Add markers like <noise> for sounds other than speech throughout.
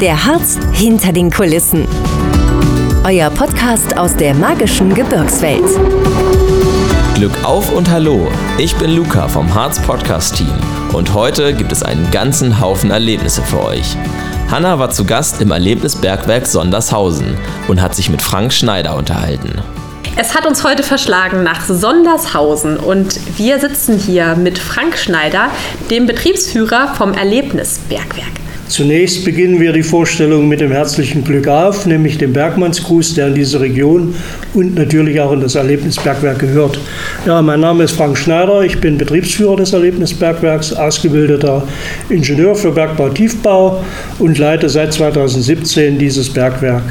Der Harz hinter den Kulissen. Euer Podcast aus der magischen Gebirgswelt. Glück auf und hallo, ich bin Luca vom Harz Podcast Team und heute gibt es einen ganzen Haufen Erlebnisse für euch. Hanna war zu Gast im Erlebnisbergwerk Sondershausen und hat sich mit Frank Schneider unterhalten. Es hat uns heute verschlagen nach Sondershausen und wir sitzen hier mit Frank Schneider, dem Betriebsführer vom Erlebnisbergwerk. Zunächst beginnen wir die Vorstellung mit dem herzlichen Glück auf, nämlich dem Bergmannsgruß, der in diese Region und natürlich auch in das Erlebnisbergwerk gehört. Ja, mein Name ist Frank Schneider, ich bin Betriebsführer des Erlebnisbergwerks, ausgebildeter Ingenieur für Bergbau Tiefbau und leite seit 2017 dieses Bergwerk.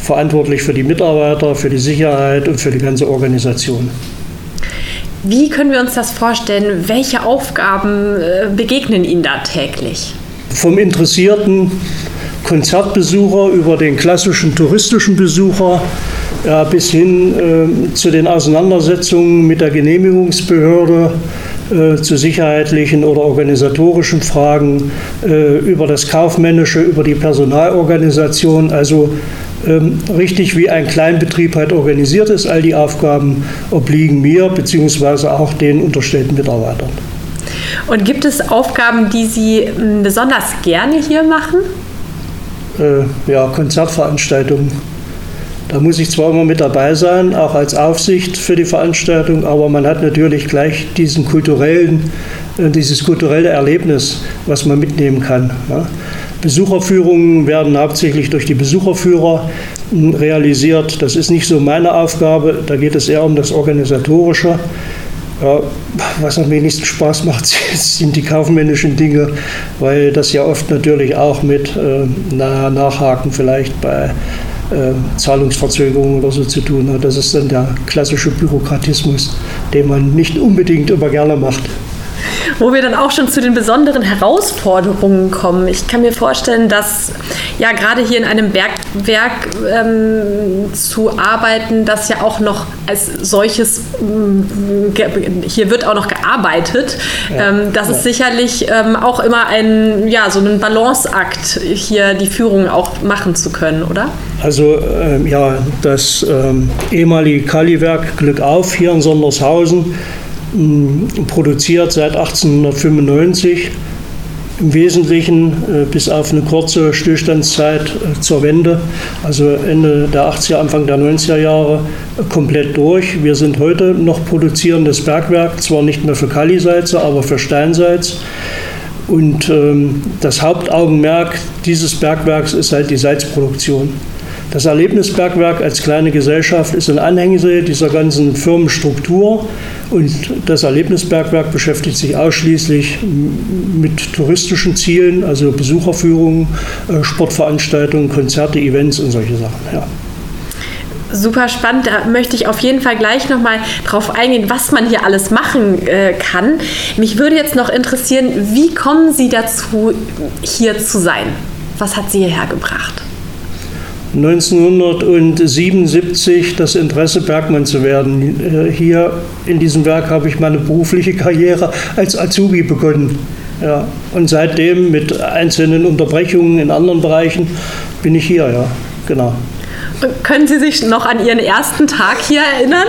Verantwortlich für die Mitarbeiter, für die Sicherheit und für die ganze Organisation. Wie können wir uns das vorstellen? Welche Aufgaben äh, begegnen Ihnen da täglich? Vom interessierten Konzertbesucher über den klassischen touristischen Besucher ja, bis hin äh, zu den Auseinandersetzungen mit der Genehmigungsbehörde, äh, zu sicherheitlichen oder organisatorischen Fragen, äh, über das Kaufmännische, über die Personalorganisation. Also ähm, richtig wie ein Kleinbetrieb halt organisiert ist. All die Aufgaben obliegen mir bzw. auch den unterstellten Mitarbeitern. Und gibt es Aufgaben, die Sie hm, besonders gerne hier machen? Äh, ja, Konzertveranstaltungen. Da muss ich zwar immer mit dabei sein, auch als Aufsicht für die Veranstaltung, aber man hat natürlich gleich diesen kulturellen, äh, dieses kulturelle Erlebnis, was man mitnehmen kann. Besucherführungen werden hauptsächlich durch die Besucherführer hm, realisiert. Das ist nicht so meine Aufgabe, da geht es eher um das Organisatorische. Ja, was am wenigsten Spaß macht, <laughs> sind die kaufmännischen Dinge, weil das ja oft natürlich auch mit äh, Nachhaken vielleicht bei äh, Zahlungsverzögerungen oder so zu tun hat. Das ist dann der klassische Bürokratismus, den man nicht unbedingt immer gerne macht wo wir dann auch schon zu den besonderen Herausforderungen kommen. Ich kann mir vorstellen, dass ja gerade hier in einem Bergwerk ähm, zu arbeiten, das ja auch noch als solches, ähm, hier wird auch noch gearbeitet, ja. ähm, das ja. ist sicherlich ähm, auch immer ein, ja, so ein Balanceakt, hier die Führung auch machen zu können, oder? Also ähm, ja, das ähm, ehemalige Kaliwerk Glück auf hier in Sondershausen produziert seit 1895 im Wesentlichen äh, bis auf eine kurze Stillstandszeit äh, zur Wende, also Ende der 80er, Anfang der 90er Jahre, komplett durch. Wir sind heute noch produzierendes Bergwerk, zwar nicht mehr für Kalisalze, aber für Steinsalz. Und ähm, das Hauptaugenmerk dieses Bergwerks ist halt die Salzproduktion. Das Erlebnisbergwerk als kleine Gesellschaft ist ein Anhängsel dieser ganzen Firmenstruktur und das Erlebnisbergwerk beschäftigt sich ausschließlich mit touristischen Zielen, also Besucherführungen, äh, Sportveranstaltungen, Konzerte, Events und solche Sachen. Ja. Super spannend, da möchte ich auf jeden Fall gleich nochmal drauf eingehen, was man hier alles machen äh, kann. Mich würde jetzt noch interessieren, wie kommen Sie dazu, hier zu sein? Was hat Sie hierher gebracht? 1977 das Interesse, Bergmann zu werden. Äh, hier in diesem Werk habe ich meine berufliche Karriere als Azubi begonnen. Ja, und seitdem mit einzelnen Unterbrechungen in anderen Bereichen bin ich hier, ja, genau. Können Sie sich noch an Ihren ersten Tag hier erinnern?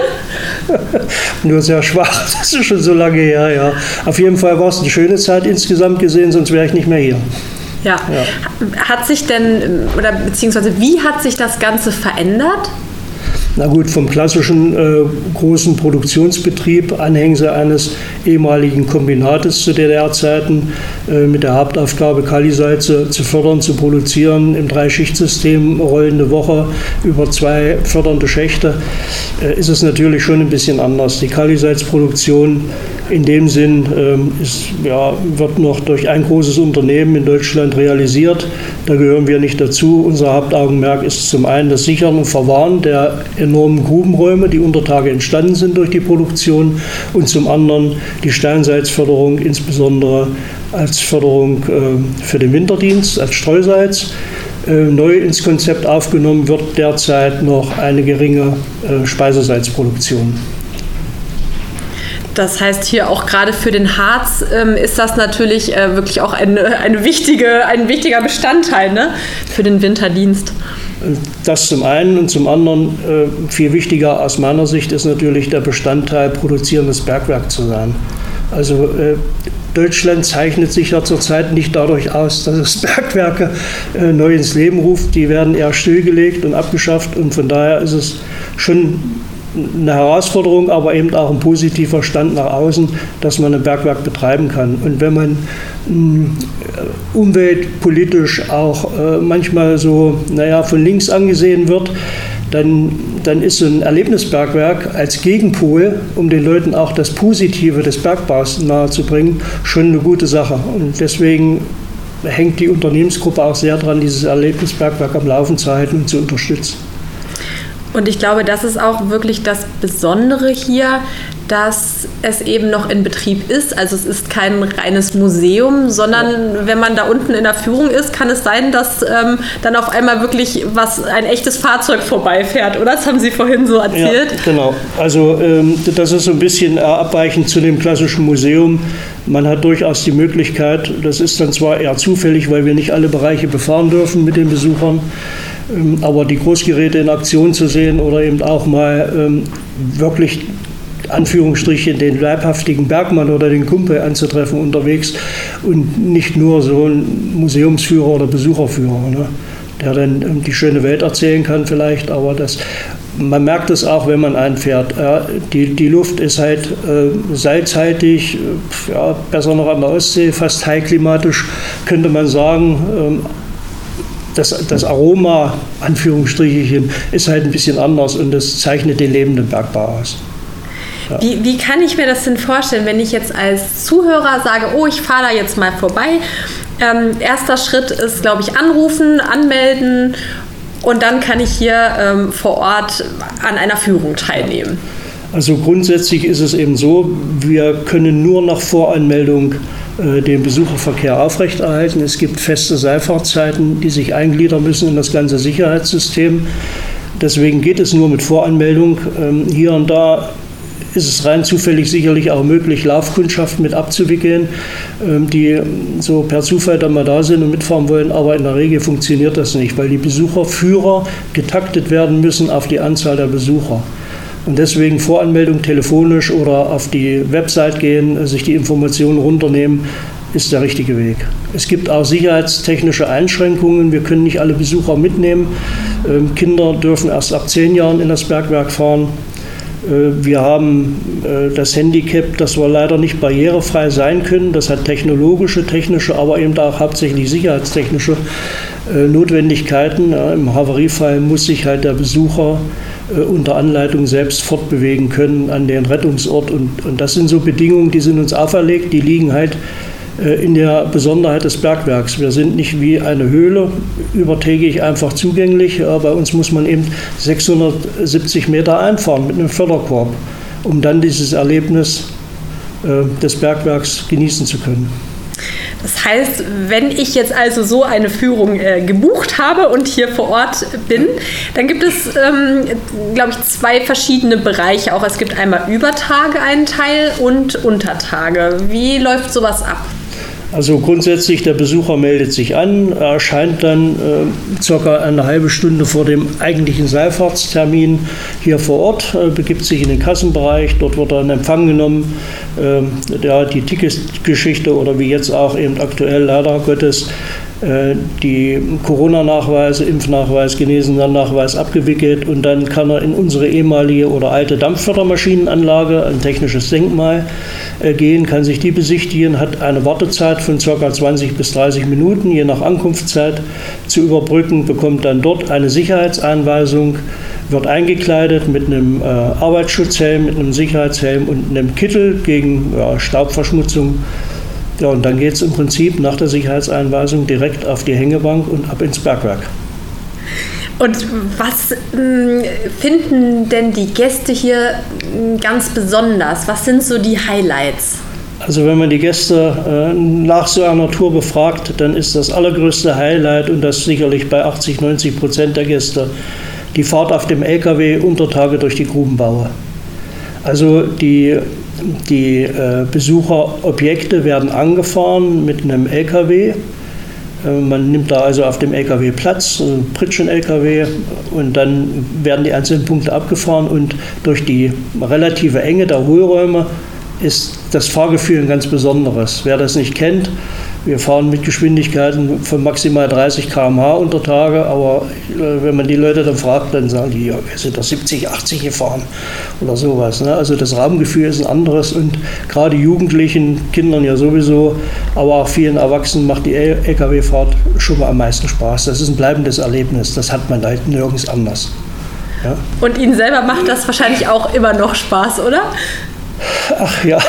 <laughs> Nur sehr schwach, <laughs> das ist schon so lange her, ja. Auf jeden Fall war es eine schöne Zeit insgesamt gesehen, sonst wäre ich nicht mehr hier. Ja. ja. Hat sich denn, oder beziehungsweise wie hat sich das Ganze verändert? Na gut, vom klassischen äh, großen Produktionsbetrieb, Anhängsel eines ehemaligen Kombinates zu DDR-Zeiten, äh, mit der Hauptaufgabe, Kalisalze zu fördern, zu produzieren, im Dreischichtsystem, rollende Woche über zwei fördernde Schächte, äh, ist es natürlich schon ein bisschen anders. Die Kalisalzproduktion in dem Sinn ähm, ist, ja, wird noch durch ein großes Unternehmen in Deutschland realisiert. Da gehören wir nicht dazu. Unser Hauptaugenmerk ist zum einen das Sichern und Verwahren der enormen Grubenräume, die unter Tage entstanden sind durch die Produktion, und zum anderen die Steinsalzförderung, insbesondere als Förderung äh, für den Winterdienst, als Streusalz. Äh, neu ins Konzept aufgenommen wird derzeit noch eine geringe äh, Speisesalzproduktion. Das heißt, hier auch gerade für den Harz ähm, ist das natürlich äh, wirklich auch eine, eine wichtige, ein wichtiger Bestandteil ne? für den Winterdienst. Das zum einen und zum anderen, äh, viel wichtiger aus meiner Sicht, ist natürlich der Bestandteil produzierendes Bergwerk zu sein. Also äh, Deutschland zeichnet sich ja zurzeit nicht dadurch aus, dass es <laughs> Bergwerke äh, neu ins Leben ruft. Die werden eher stillgelegt und abgeschafft. Und von daher ist es schon eine Herausforderung, aber eben auch ein positiver Stand nach außen, dass man ein Bergwerk betreiben kann. Und wenn man mh, umweltpolitisch auch äh, manchmal so, naja, von links angesehen wird, dann, dann ist so ein Erlebnisbergwerk als Gegenpol, um den Leuten auch das Positive des Bergbaus nahezubringen, schon eine gute Sache. Und deswegen hängt die Unternehmensgruppe auch sehr dran, dieses Erlebnisbergwerk am Laufen zu halten und zu unterstützen. Und ich glaube, das ist auch wirklich das Besondere hier, dass es eben noch in Betrieb ist. Also es ist kein reines Museum, sondern wenn man da unten in der Führung ist, kann es sein, dass ähm, dann auf einmal wirklich was ein echtes Fahrzeug vorbeifährt, oder? Das haben Sie vorhin so erzählt. Ja, genau. Also ähm, das ist so ein bisschen abweichend zu dem klassischen Museum. Man hat durchaus die Möglichkeit, das ist dann zwar eher zufällig, weil wir nicht alle Bereiche befahren dürfen mit den Besuchern, aber die Großgeräte in Aktion zu sehen oder eben auch mal ähm, wirklich Anführungsstrichen den leibhaftigen Bergmann oder den Kumpel anzutreffen unterwegs und nicht nur so ein Museumsführer oder Besucherführer, ne, der dann ähm, die schöne Welt erzählen kann vielleicht, aber das, man merkt es auch, wenn man einfährt. Ja, die, die Luft ist halt äh, salzhaltig, ja, besser noch an der Ostsee, fast heilklimatisch, könnte man sagen. Ähm, das, das Aroma, Anführungsstrichen, ist halt ein bisschen anders und das zeichnet den lebenden Bergbau aus. Ja. Wie, wie kann ich mir das denn vorstellen, wenn ich jetzt als Zuhörer sage, oh, ich fahre da jetzt mal vorbei? Ähm, erster Schritt ist, glaube ich, anrufen, anmelden und dann kann ich hier ähm, vor Ort an einer Führung teilnehmen. Also grundsätzlich ist es eben so, wir können nur nach Voranmeldung den Besucherverkehr aufrechterhalten. Es gibt feste Seilfahrtzeiten, die sich eingliedern müssen in das ganze Sicherheitssystem. Deswegen geht es nur mit Voranmeldung. Ähm, hier und da ist es rein zufällig sicherlich auch möglich, Laufkundschaften mit abzuwickeln, ähm, die so per Zufall dann mal da sind und mitfahren wollen. Aber in der Regel funktioniert das nicht, weil die Besucherführer getaktet werden müssen auf die Anzahl der Besucher. Und deswegen Voranmeldung telefonisch oder auf die Website gehen, sich die Informationen runternehmen, ist der richtige Weg. Es gibt auch sicherheitstechnische Einschränkungen. Wir können nicht alle Besucher mitnehmen. Ähm, Kinder dürfen erst ab zehn Jahren in das Bergwerk fahren. Äh, wir haben äh, das Handicap, dass wir leider nicht barrierefrei sein können. Das hat technologische, technische, aber eben auch hauptsächlich sicherheitstechnische äh, Notwendigkeiten. Im Havariefall muss sich halt der Besucher unter Anleitung selbst fortbewegen können an den Rettungsort. Und, und das sind so Bedingungen, die sind uns auferlegt, die liegen halt äh, in der Besonderheit des Bergwerks. Wir sind nicht wie eine Höhle übertägig einfach zugänglich. Bei uns muss man eben 670 Meter einfahren mit einem Förderkorb, um dann dieses Erlebnis äh, des Bergwerks genießen zu können. Das heißt, wenn ich jetzt also so eine Führung äh, gebucht habe und hier vor Ort bin, dann gibt es, ähm, glaube ich, zwei verschiedene Bereiche. Auch es gibt einmal über Tage einen Teil und Untertage. Wie läuft sowas ab? Also grundsätzlich, der Besucher meldet sich an, erscheint dann äh, circa eine halbe Stunde vor dem eigentlichen Seilfahrtstermin hier vor Ort, äh, begibt sich in den Kassenbereich, dort wird er in Empfang genommen. Äh, ja, die Ticketgeschichte oder wie jetzt auch eben aktuell leider Gottes die Corona-Nachweise, Impfnachweis, Genesenen-Nachweis abgewickelt und dann kann er in unsere ehemalige oder alte Dampffördermaschinenanlage, ein technisches Denkmal, äh, gehen, kann sich die besichtigen, hat eine Wartezeit von ca. 20 bis 30 Minuten, je nach Ankunftszeit zu überbrücken, bekommt dann dort eine Sicherheitseinweisung, wird eingekleidet mit einem äh, Arbeitsschutzhelm, mit einem Sicherheitshelm und einem Kittel gegen ja, Staubverschmutzung ja, und dann geht es im Prinzip nach der Sicherheitseinweisung direkt auf die Hängebank und ab ins Bergwerk. Und was äh, finden denn die Gäste hier hm, ganz besonders? Was sind so die Highlights? Also wenn man die Gäste äh, nach so einer Tour befragt, dann ist das allergrößte Highlight und das sicherlich bei 80, 90 Prozent der Gäste die Fahrt auf dem LKW unter Tage durch die Grubenbaue. Also die die äh, Besucherobjekte werden angefahren mit einem LKW. Äh, man nimmt da also auf dem LKW Platz, ein Pritschen-LKW, und dann werden die einzelnen Punkte abgefahren und durch die relative Enge der Hohlräume ist das Fahrgefühl ein ganz besonderes. Wer das nicht kennt, wir fahren mit Geschwindigkeiten von maximal 30 km/h unter Tage, aber äh, wenn man die Leute dann fragt, dann sagen die, ja, wir sind da 70, 80 gefahren oder sowas. Ne? Also das Raumgefühl ist ein anderes und gerade Jugendlichen, Kindern ja sowieso, aber auch vielen Erwachsenen macht die Lkw-Fahrt schon mal am meisten Spaß. Das ist ein bleibendes Erlebnis, das hat man halt nirgends anders. Ja? Und Ihnen selber macht das wahrscheinlich auch immer noch Spaß, oder? Ach ja,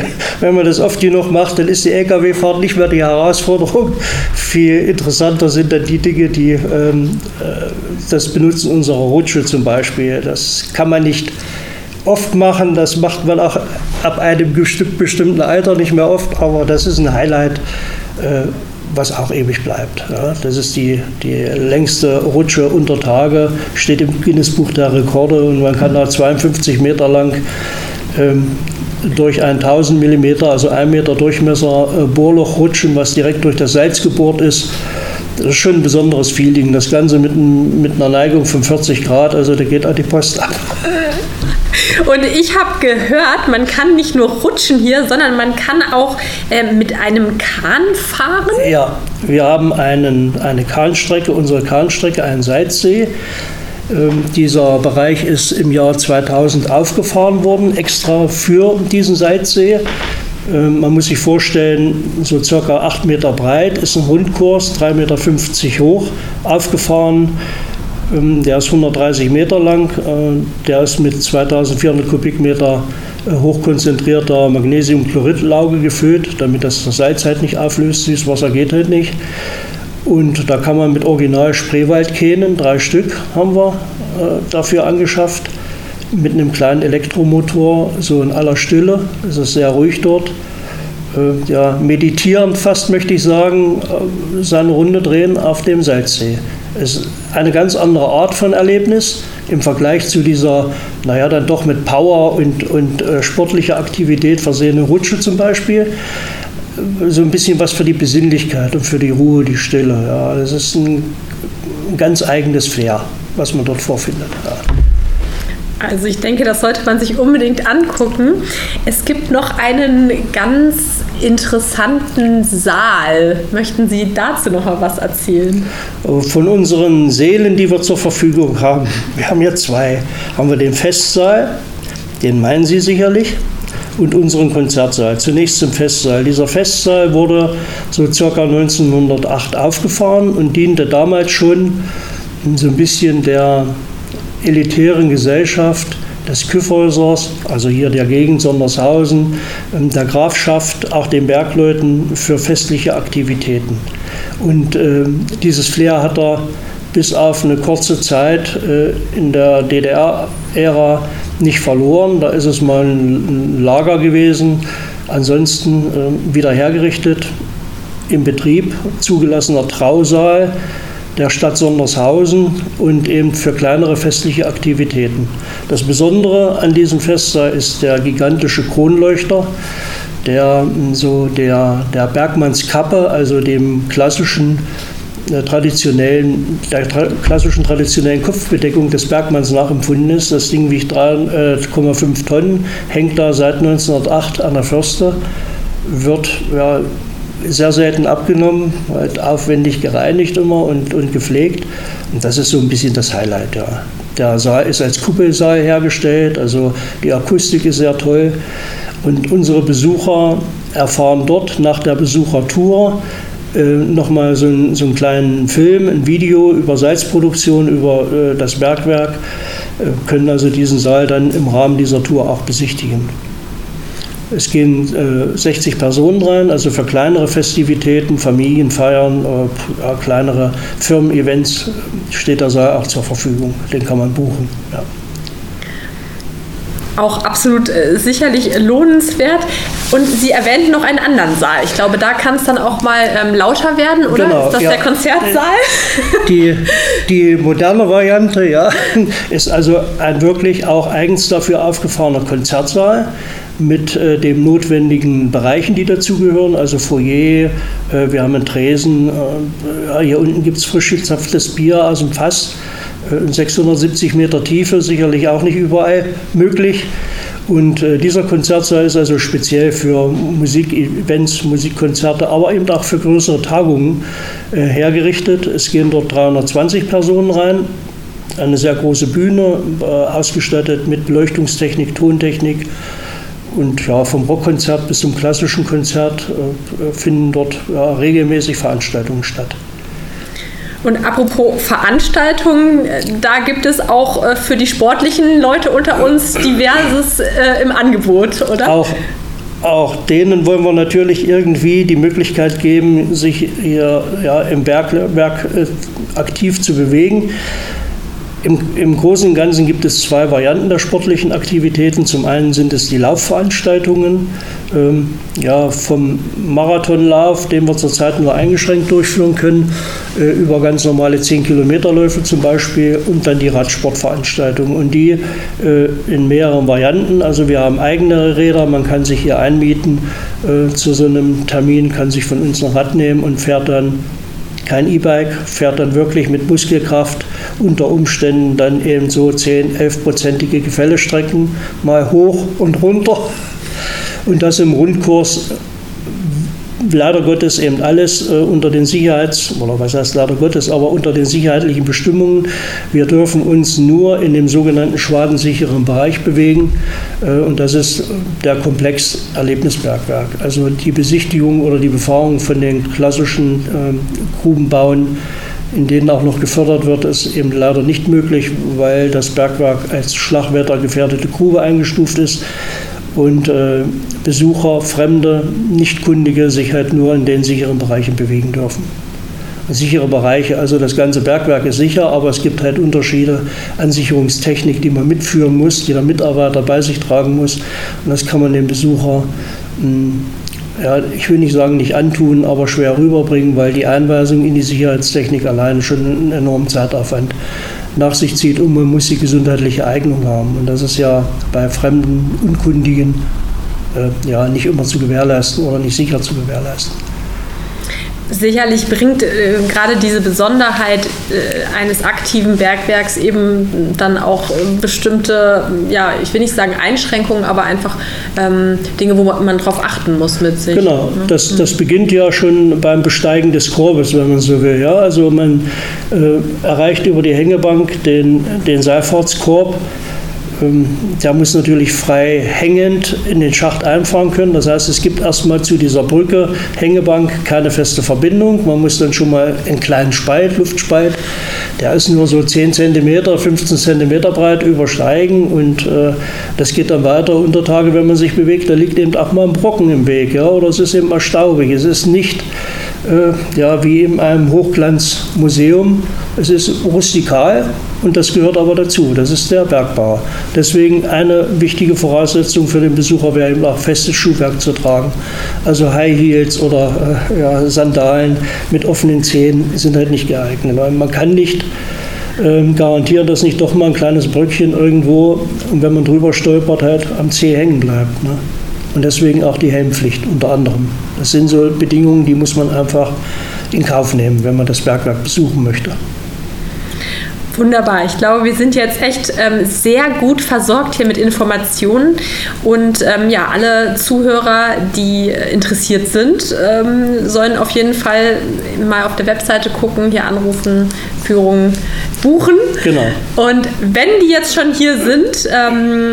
<laughs> wenn man das oft genug macht, dann ist die Lkw-Fahrt nicht mehr die Herausforderung. Viel interessanter sind dann die Dinge, die ähm, äh, das Benutzen unserer Rutsche zum Beispiel. Das kann man nicht oft machen, das macht man auch ab einem bestimmten Alter nicht mehr oft, aber das ist ein Highlight. Äh, was auch ewig bleibt. Ja, das ist die, die längste Rutsche unter Tage, steht im Guinness-Buch der Rekorde und man kann da 52 Meter lang ähm, durch ein 1000 mm, also 1 Meter Durchmesser äh, Bohrloch rutschen, was direkt durch das Salz gebohrt ist. Das ist schon ein besonderes Feeling. Das Ganze mit, mit einer Neigung von 40 Grad, also da geht auch die Post ab. <laughs> Und ich habe gehört, man kann nicht nur rutschen hier, sondern man kann auch äh, mit einem Kahn fahren. Ja, wir haben einen, eine Kahnstrecke, unsere Kahnstrecke, einen Salzsee. Ähm, dieser Bereich ist im Jahr 2000 aufgefahren worden, extra für diesen Salzsee. Ähm, man muss sich vorstellen, so circa 8 Meter breit ist ein Rundkurs, 3,50 Meter hoch, aufgefahren. Ähm, der ist 130 Meter lang. Äh, der ist mit 2400 Kubikmeter äh, hochkonzentrierter Magnesiumchloridlauge gefüllt, damit das Salz halt nicht auflöst. Süßes Wasser geht halt nicht. Und da kann man mit Original Spreewaldkähnen, drei Stück haben wir äh, dafür angeschafft, mit einem kleinen Elektromotor, so in aller Stille. Es ist sehr ruhig dort. Äh, ja, meditierend fast möchte ich sagen, äh, seine Runde drehen auf dem Salzsee. Es ist eine ganz andere Art von Erlebnis im Vergleich zu dieser, naja, dann doch mit Power und, und äh, sportlicher Aktivität versehene Rutsche zum Beispiel so ein bisschen was für die Besinnlichkeit und für die Ruhe, die Stille. Ja. Das ist ein ganz eigenes Flair, was man dort vorfindet. Ja. Also ich denke, das sollte man sich unbedingt angucken. Es gibt noch einen ganz interessanten Saal. Möchten Sie dazu noch mal was erzählen? Von unseren Seelen, die wir zur Verfügung haben, wir haben ja zwei, haben wir den Festsaal, den meinen Sie sicherlich, und unseren Konzertsaal. Zunächst zum Festsaal. Dieser Festsaal wurde so circa 1908 aufgefahren und diente damals schon so ein bisschen der elitären Gesellschaft des Kyffhäusers, also hier der Gegend Sondershausen, ähm, der Grafschaft, auch den Bergleuten für festliche Aktivitäten. Und äh, dieses Flair hat er bis auf eine kurze Zeit äh, in der DDR-Ära nicht verloren. Da ist es mal ein Lager gewesen, ansonsten äh, wieder hergerichtet, im Betrieb, zugelassener Trausaal der Stadt Sondershausen und eben für kleinere festliche Aktivitäten. Das Besondere an diesem Festsaal ist der gigantische Kronleuchter, der so der, der Bergmannskappe, also dem klassischen traditionellen, der klassischen traditionellen Kopfbedeckung des Bergmanns nachempfunden ist. Das Ding wiegt 3,5 äh, Tonnen, hängt da seit 1908 an der Förster, wird ja, sehr selten abgenommen, halt aufwendig gereinigt immer und, und gepflegt. Und das ist so ein bisschen das Highlight. Ja. Der Saal ist als Kuppelsaal hergestellt, also die Akustik ist sehr toll. Und unsere Besucher erfahren dort nach der Besuchertour äh, nochmal so, so einen kleinen Film, ein Video über Salzproduktion, über äh, das Bergwerk, äh, können also diesen Saal dann im Rahmen dieser Tour auch besichtigen. Es gehen äh, 60 Personen rein, also für kleinere Festivitäten, Familienfeiern, äh, kleinere Firmen-Events steht der Saal auch zur Verfügung. Den kann man buchen. Ja auch absolut äh, sicherlich lohnenswert. Und Sie erwähnten noch einen anderen Saal. Ich glaube, da kann es dann auch mal ähm, lauter werden, oder? Genau, ist das ja. der Konzertsaal? Die, die moderne Variante, ja, ist also ein wirklich auch eigens dafür aufgefahrener Konzertsaal mit äh, den notwendigen Bereichen, die dazugehören, also Foyer, äh, wir haben einen Tresen, äh, hier unten gibt es frisch gezapftes Bier aus dem Fass, in 670 Meter Tiefe, sicherlich auch nicht überall möglich. Und äh, dieser Konzertsaal ist also speziell für Musikevents, Musikkonzerte, aber eben auch für größere Tagungen äh, hergerichtet. Es gehen dort 320 Personen rein. Eine sehr große Bühne, äh, ausgestattet mit Beleuchtungstechnik, Tontechnik. Und ja, vom Rockkonzert bis zum klassischen Konzert äh, finden dort regelmäßig Veranstaltungen statt. Und apropos Veranstaltungen, da gibt es auch äh, für die sportlichen Leute unter uns diverses äh, im Angebot, oder? Auch, auch denen wollen wir natürlich irgendwie die Möglichkeit geben, sich hier ja, im Bergwerk äh, aktiv zu bewegen. Im, Im, Großen und Ganzen gibt es zwei Varianten der sportlichen Aktivitäten. Zum einen sind es die Laufveranstaltungen, ähm, ja, vom Marathonlauf, den wir zurzeit nur eingeschränkt durchführen können, äh, über ganz normale 10-Kilometer-Läufe zum Beispiel und dann die Radsportveranstaltungen. Und die äh, in mehreren Varianten. Also wir haben eigene Räder, man kann sich hier einmieten äh, zu so einem Termin, kann sich von uns ein Rad nehmen und fährt dann kein E-Bike, fährt dann wirklich mit Muskelkraft unter Umständen dann eben so 10, 11-prozentige Gefällestrecken mal hoch und runter. Und das im Rundkurs leider Gottes eben alles äh, unter den Sicherheits- oder was heißt leider Gottes, aber unter den sicherheitlichen Bestimmungen. Wir dürfen uns nur in dem sogenannten schwadensicheren Bereich bewegen äh, und das ist der Komplex Erlebnisbergwerk. Also die Besichtigung oder die Befahrung von den klassischen äh, Grubenbauen in denen auch noch gefördert wird, ist eben leider nicht möglich, weil das Bergwerk als schlagwettergefährdete Grube eingestuft ist und äh, Besucher, Fremde, Nichtkundige sich halt nur in den sicheren Bereichen bewegen dürfen. Sichere Bereiche, also das ganze Bergwerk ist sicher, aber es gibt halt Unterschiede an Sicherungstechnik, die man mitführen muss, die der Mitarbeiter bei sich tragen muss. Und das kann man dem Besucher, mh, hm, ja, ich will nicht sagen nicht antun, aber schwer rüberbringen, weil die Einweisung in die Sicherheitstechnik alleine schon einen enormen Zeitaufwand nach sich zieht und man muss die gesundheitliche Eignung haben. Und das ist ja bei fremden, Unkundigen äh, ja nicht immer zu gewährleisten oder nicht sicher zu gewährleisten. Sicherlich bringt äh, gerade diese Besonderheit äh, eines aktiven Bergwerks eben dann auch äh, bestimmte, ja, ich will nicht sagen Einschränkungen, aber einfach ähm, Dinge, wo man, man drauf achten muss mit sich. Genau, ne? das, das beginnt ja schon beim Besteigen des Korbes, wenn man so will. Ja? Also man äh, erreicht über die Hängebank den, den Seilfahrtskorb ähm, der muss natürlich frei hängend in den Schacht einfahren können. Das heißt, es gibt erstmal zu dieser Brücke, Hängebank, keine feste Verbindung. Man muss dann schon mal einen kleinen Spalt, Luftspalt, der ist nur so 10 cm, 15 cm breit, übersteigen. Und äh, das geht dann weiter unter Tage, wenn man sich bewegt. Da liegt eben auch mal ein Brocken im Weg. Ja? Oder es ist eben mal staubig. Es ist nicht äh, ja, wie in einem Hochglanzmuseum. Es ist rustikal und das gehört aber dazu. Das ist der Bergbau. Deswegen eine wichtige Voraussetzung für den Besucher wäre eben auch festes Schuhwerk zu tragen. Also High Heels oder äh, ja, Sandalen mit offenen Zehen sind halt nicht geeignet. Man kann nicht ähm, garantieren, dass nicht doch mal ein kleines Bröckchen irgendwo, wenn man drüber stolpert, halt am Zeh hängen bleibt. Ne? Und deswegen auch die Helmpflicht unter anderem. Das sind so Bedingungen, die muss man einfach in Kauf nehmen, wenn man das Bergwerk besuchen möchte. Wunderbar. Ich glaube, wir sind jetzt echt ähm, sehr gut versorgt hier mit Informationen. Und ähm, ja, alle Zuhörer, die interessiert sind, ähm, sollen auf jeden Fall mal auf der Webseite gucken, hier anrufen, Führungen buchen. Genau. Und wenn die jetzt schon hier sind, ähm,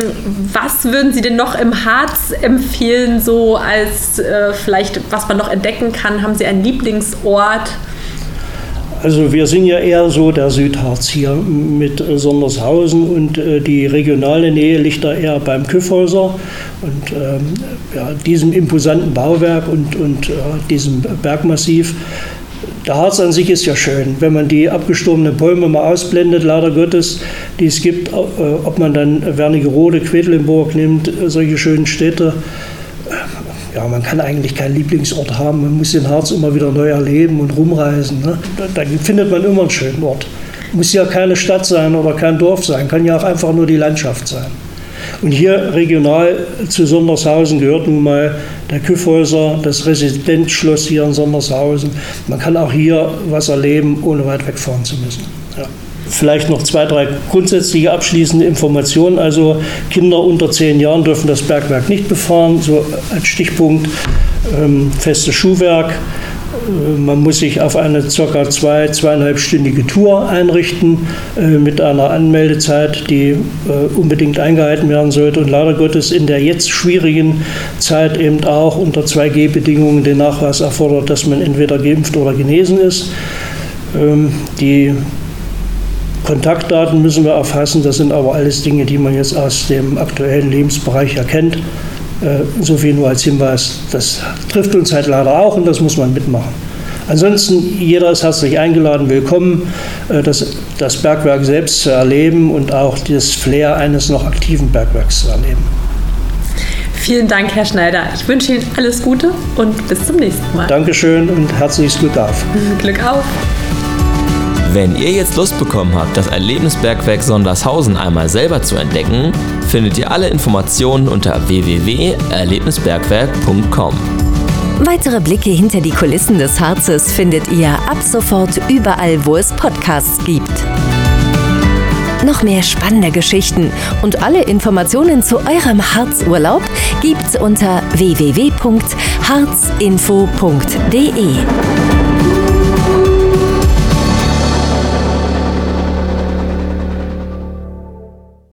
was würden Sie denn noch im Harz empfehlen, so als äh, vielleicht, was man noch entdecken kann? Haben Sie einen Lieblingsort? Also wir sind ja eher so der Südharz hier mit Sondershausen und äh, die regionale Nähe liegt da eher beim Küffhäuser und ähm, ja, diesem imposanten Bauwerk und, und äh, diesem Bergmassiv. Der Harz an sich ist ja schön, wenn man die abgestorbenen Bäume mal ausblendet, leider Gottes, die es gibt, äh, ob man dann Wernigerode, Quedlinburg nimmt, solche schönen Städte man kann eigentlich keinen Lieblingsort haben. Man muss den Harz immer wieder neu erleben und rumreisen. Ne? Da, findet man immer einen schönen Ort. Muss ja keine Stadt sein oder kein Dorf sein, kann ja auch einfach nur die Landschaft sein. Und hier regional zu Sondershausen gehört nun mal der Küffhäuser, das Residenzschloss hier in Sondershausen. Man kann auch hier was erleben, ohne weit wegfahren zu müssen. Ja. Vielleicht noch zwei, drei grundsätzliche abschließende Informationen. Also Kinder unter zehn Jahren dürfen das Bergwerk nicht befahren, so als Stichpunkt ähm, festes Schuhwerk. Äh, man muss sich auf eine ca. zwei, zweieinhalbstündige Tour einrichten äh, mit einer Anmeldezeit, die äh, unbedingt eingehalten werden sollte und leider Gottes in der jetzt schwierigen Zeit eben auch unter 2G-Bedingungen den Nachweis erfordert, dass man entweder geimpft oder genesen ist. Ähm, die Kontaktdaten müssen wir erfassen. Das sind aber alles Dinge, die man jetzt aus dem aktuellen Lebensbereich erkennt. Äh, so viel nur als Hinweis. Das trifft uns halt leider auch und das muss man mitmachen. Ansonsten, jeder ist herzlich eingeladen, willkommen, äh, das, das Bergwerk selbst zu erleben und auch das Flair eines noch aktiven Bergwerks zu erleben. Vielen Dank, Herr Schneider. Ich wünsche Ihnen alles Gute und bis zum nächsten Mal. Dankeschön und herzliches Glück auf. Glück auf. Wenn ihr jetzt Lust bekommen habt, das Erlebnisbergwerk Sondershausen einmal selber zu entdecken, findet ihr alle Informationen unter www.erlebnisbergwerk.com. Weitere Blicke hinter die Kulissen des Harzes findet ihr ab sofort überall, wo es Podcasts gibt. Noch mehr spannende Geschichten und alle Informationen zu eurem Harzurlaub gibt's unter www.harzinfo.de.